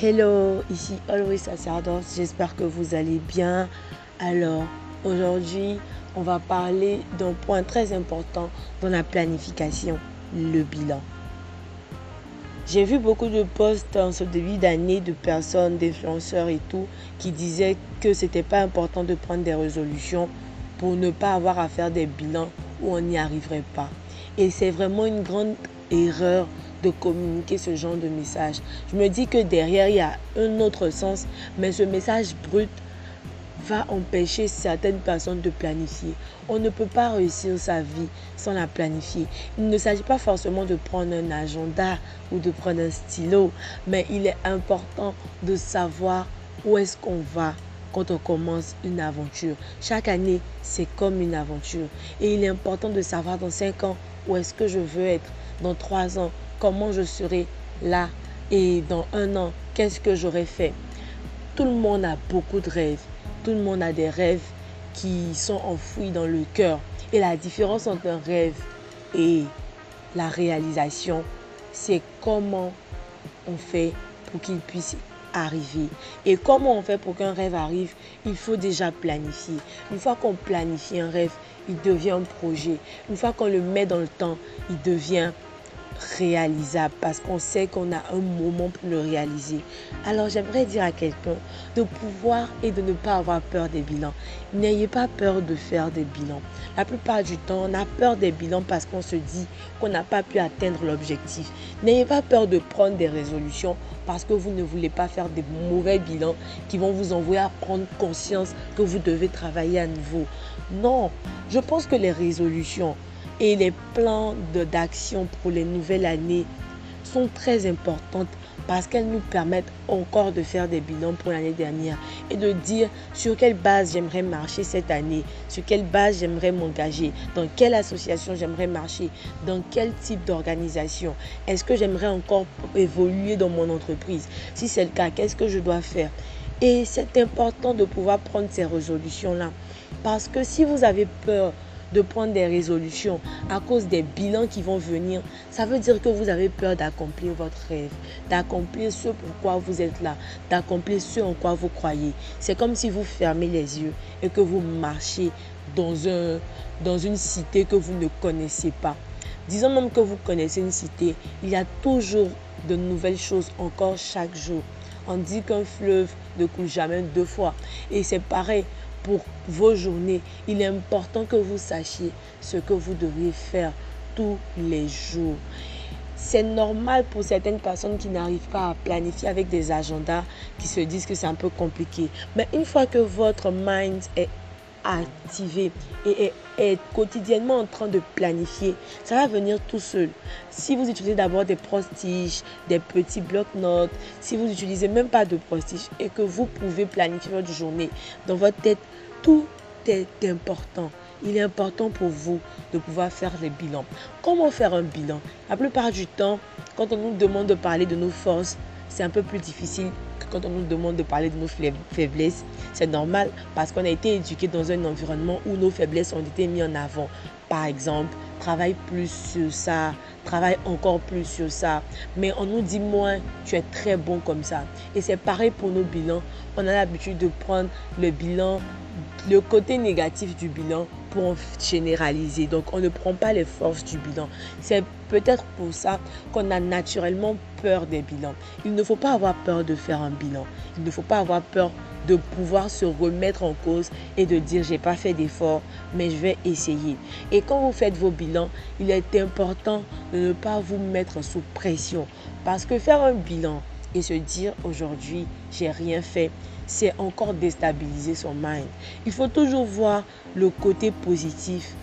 Hello, ici Always Sacerdoce, j'espère que vous allez bien. Alors, aujourd'hui, on va parler d'un point très important dans la planification, le bilan. J'ai vu beaucoup de posts en ce début d'année de personnes, d'influenceurs et tout, qui disaient que c'était pas important de prendre des résolutions pour ne pas avoir à faire des bilans où on n'y arriverait pas. Et c'est vraiment une grande erreur de communiquer ce genre de message. Je me dis que derrière, il y a un autre sens, mais ce message brut va empêcher certaines personnes de planifier. On ne peut pas réussir sa vie sans la planifier. Il ne s'agit pas forcément de prendre un agenda ou de prendre un stylo, mais il est important de savoir où est-ce qu'on va quand on commence une aventure. Chaque année, c'est comme une aventure. Et il est important de savoir dans 5 ans où est-ce que je veux être, dans 3 ans, comment je serai là? Et dans un an, qu'est-ce que j'aurais fait? Tout le monde a beaucoup de rêves. Tout le monde a des rêves qui sont enfouis dans le cœur. Et la différence entre un rêve et la réalisation, c'est comment on fait pour qu'il puisse arriver. Et comment on fait pour qu'un rêve arrive Il faut déjà planifier. Une fois qu'on planifie un rêve, il devient un projet. Une fois qu'on le met dans le temps, il devient réalisable parce qu'on sait qu'on a un moment pour le réaliser. Alors j'aimerais dire à quelqu'un de pouvoir et de ne pas avoir peur des bilans. N'ayez pas peur de faire des bilans. La plupart du temps, on a peur des bilans parce qu'on se dit qu'on n'a pas pu atteindre l'objectif. N'ayez pas peur de prendre des résolutions parce que vous ne voulez pas faire des mauvais bilans qui vont vous envoyer à prendre conscience que vous devez travailler à nouveau. Non, je pense que les résolutions, et les plans d'action pour les nouvelles années sont très importantes parce qu'elles nous permettent encore de faire des bilans pour l'année dernière et de dire sur quelle base j'aimerais marcher cette année, sur quelle base j'aimerais m'engager, dans quelle association j'aimerais marcher, dans quel type d'organisation. Est-ce que j'aimerais encore évoluer dans mon entreprise? Si c'est le cas, qu'est-ce que je dois faire? Et c'est important de pouvoir prendre ces résolutions-là parce que si vous avez peur de prendre des résolutions à cause des bilans qui vont venir, ça veut dire que vous avez peur d'accomplir votre rêve, d'accomplir ce pourquoi vous êtes là, d'accomplir ce en quoi vous croyez. C'est comme si vous fermez les yeux et que vous marchez dans, un, dans une cité que vous ne connaissez pas. Disons même que vous connaissez une cité, il y a toujours de nouvelles choses encore chaque jour. On dit qu'un fleuve ne coule jamais deux fois. Et c'est pareil, pour vos journées, il est important que vous sachiez ce que vous devriez faire tous les jours. C'est normal pour certaines personnes qui n'arrivent pas à planifier avec des agendas, qui se disent que c'est un peu compliqué. Mais une fois que votre mind est activé et est, quotidiennement en train de planifier, ça va venir tout seul. Si vous utilisez d'abord des prostiges, des petits blocs-notes, si vous n'utilisez même pas de prostiges et que vous pouvez planifier votre journée dans votre tête, tout est important. Il est important pour vous de pouvoir faire les bilans. Comment faire un bilan? La plupart du temps, quand on nous demande de parler de nos forces, c'est un peu plus difficile que quand on nous demande de parler de nos faiblesses. C'est normal parce qu'on a été éduqué dans un environnement où nos faiblesses ont été mises en avant. Par exemple, travaille plus sur ça, travaille encore plus sur ça. Mais on nous dit moins, tu es très bon comme ça. Et c'est pareil pour nos bilans. On a l'habitude de prendre le bilan le côté négatif du bilan pour généraliser. Donc, on ne prend pas les forces du bilan. C'est peut-être pour ça qu'on a naturellement peur des bilans. Il ne faut pas avoir peur de faire un bilan. Il ne faut pas avoir peur de pouvoir se remettre en cause et de dire j'ai pas fait d'effort, mais je vais essayer. Et quand vous faites vos bilans, il est important de ne pas vous mettre sous pression. Parce que faire un bilan, et se dire aujourd'hui j'ai rien fait, c'est encore déstabiliser son mind. Il faut toujours voir le côté positif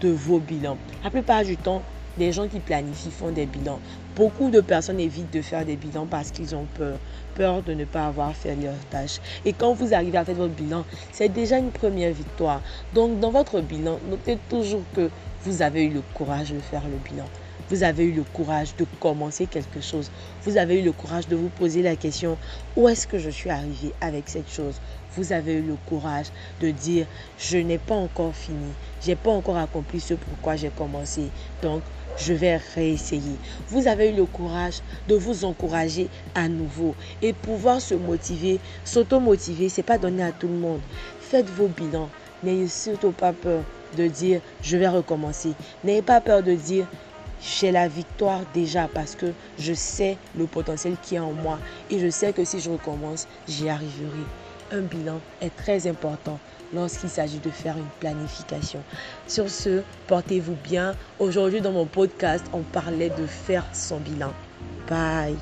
de vos bilans. La plupart du temps, les gens qui planifient font des bilans. Beaucoup de personnes évitent de faire des bilans parce qu'ils ont peur. Peur de ne pas avoir fait leur tâche. Et quand vous arrivez à faire votre bilan, c'est déjà une première victoire. Donc dans votre bilan, notez toujours que vous avez eu le courage de faire le bilan. Vous avez eu le courage de commencer quelque chose. Vous avez eu le courage de vous poser la question, où est-ce que je suis arrivé avec cette chose? Vous avez eu le courage de dire, je n'ai pas encore fini. Je n'ai pas encore accompli ce pourquoi j'ai commencé. Donc, je vais réessayer. Vous avez eu le courage de vous encourager à nouveau et pouvoir se motiver, s'auto-motiver, c'est pas donné à tout le monde. Faites vos bilans. N'ayez surtout pas peur de dire je vais recommencer. N'ayez pas peur de dire j'ai la victoire déjà parce que je sais le potentiel qui est en moi et je sais que si je recommence, j'y arriverai. Un bilan est très important lorsqu'il s'agit de faire une planification. Sur ce, portez-vous bien. Aujourd'hui, dans mon podcast, on parlait de faire son bilan. Bye.